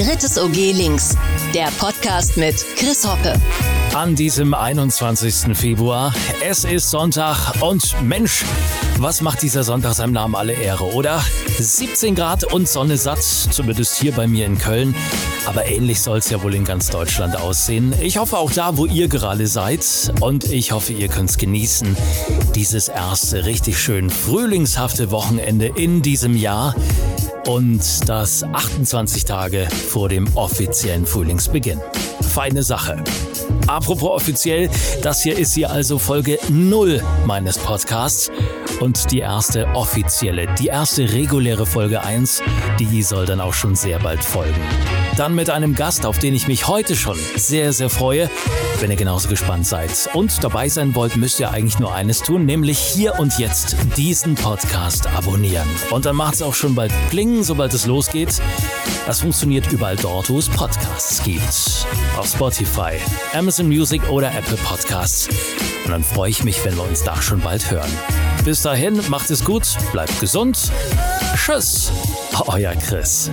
Drittes OG links, der Podcast mit Chris Hoppe. An diesem 21. Februar. Es ist Sonntag und Mensch, was macht dieser Sonntag seinem Namen alle Ehre, oder? 17 Grad und Sonne satt, zumindest hier bei mir in Köln. Aber ähnlich soll es ja wohl in ganz Deutschland aussehen. Ich hoffe auch da, wo ihr gerade seid. Und ich hoffe, ihr könnt es genießen. Dieses erste richtig schön frühlingshafte Wochenende in diesem Jahr und das 28 Tage vor dem offiziellen Frühlingsbeginn. Feine Sache. Apropos offiziell, das hier ist hier also Folge 0 meines Podcasts und die erste offizielle, die erste reguläre Folge 1, die soll dann auch schon sehr bald folgen. Dann mit einem Gast, auf den ich mich heute schon sehr, sehr freue, wenn ihr genauso gespannt seid. Und dabei sein wollt, müsst ihr eigentlich nur eines tun, nämlich hier und jetzt diesen Podcast abonnieren. Und dann macht es auch schon bald Pling, sobald es losgeht. Das funktioniert überall dort, wo es Podcasts gibt. Auf Spotify, Amazon Music oder Apple Podcasts. Und dann freue ich mich, wenn wir uns da schon bald hören. Bis dahin, macht es gut, bleibt gesund. Tschüss, euer Chris.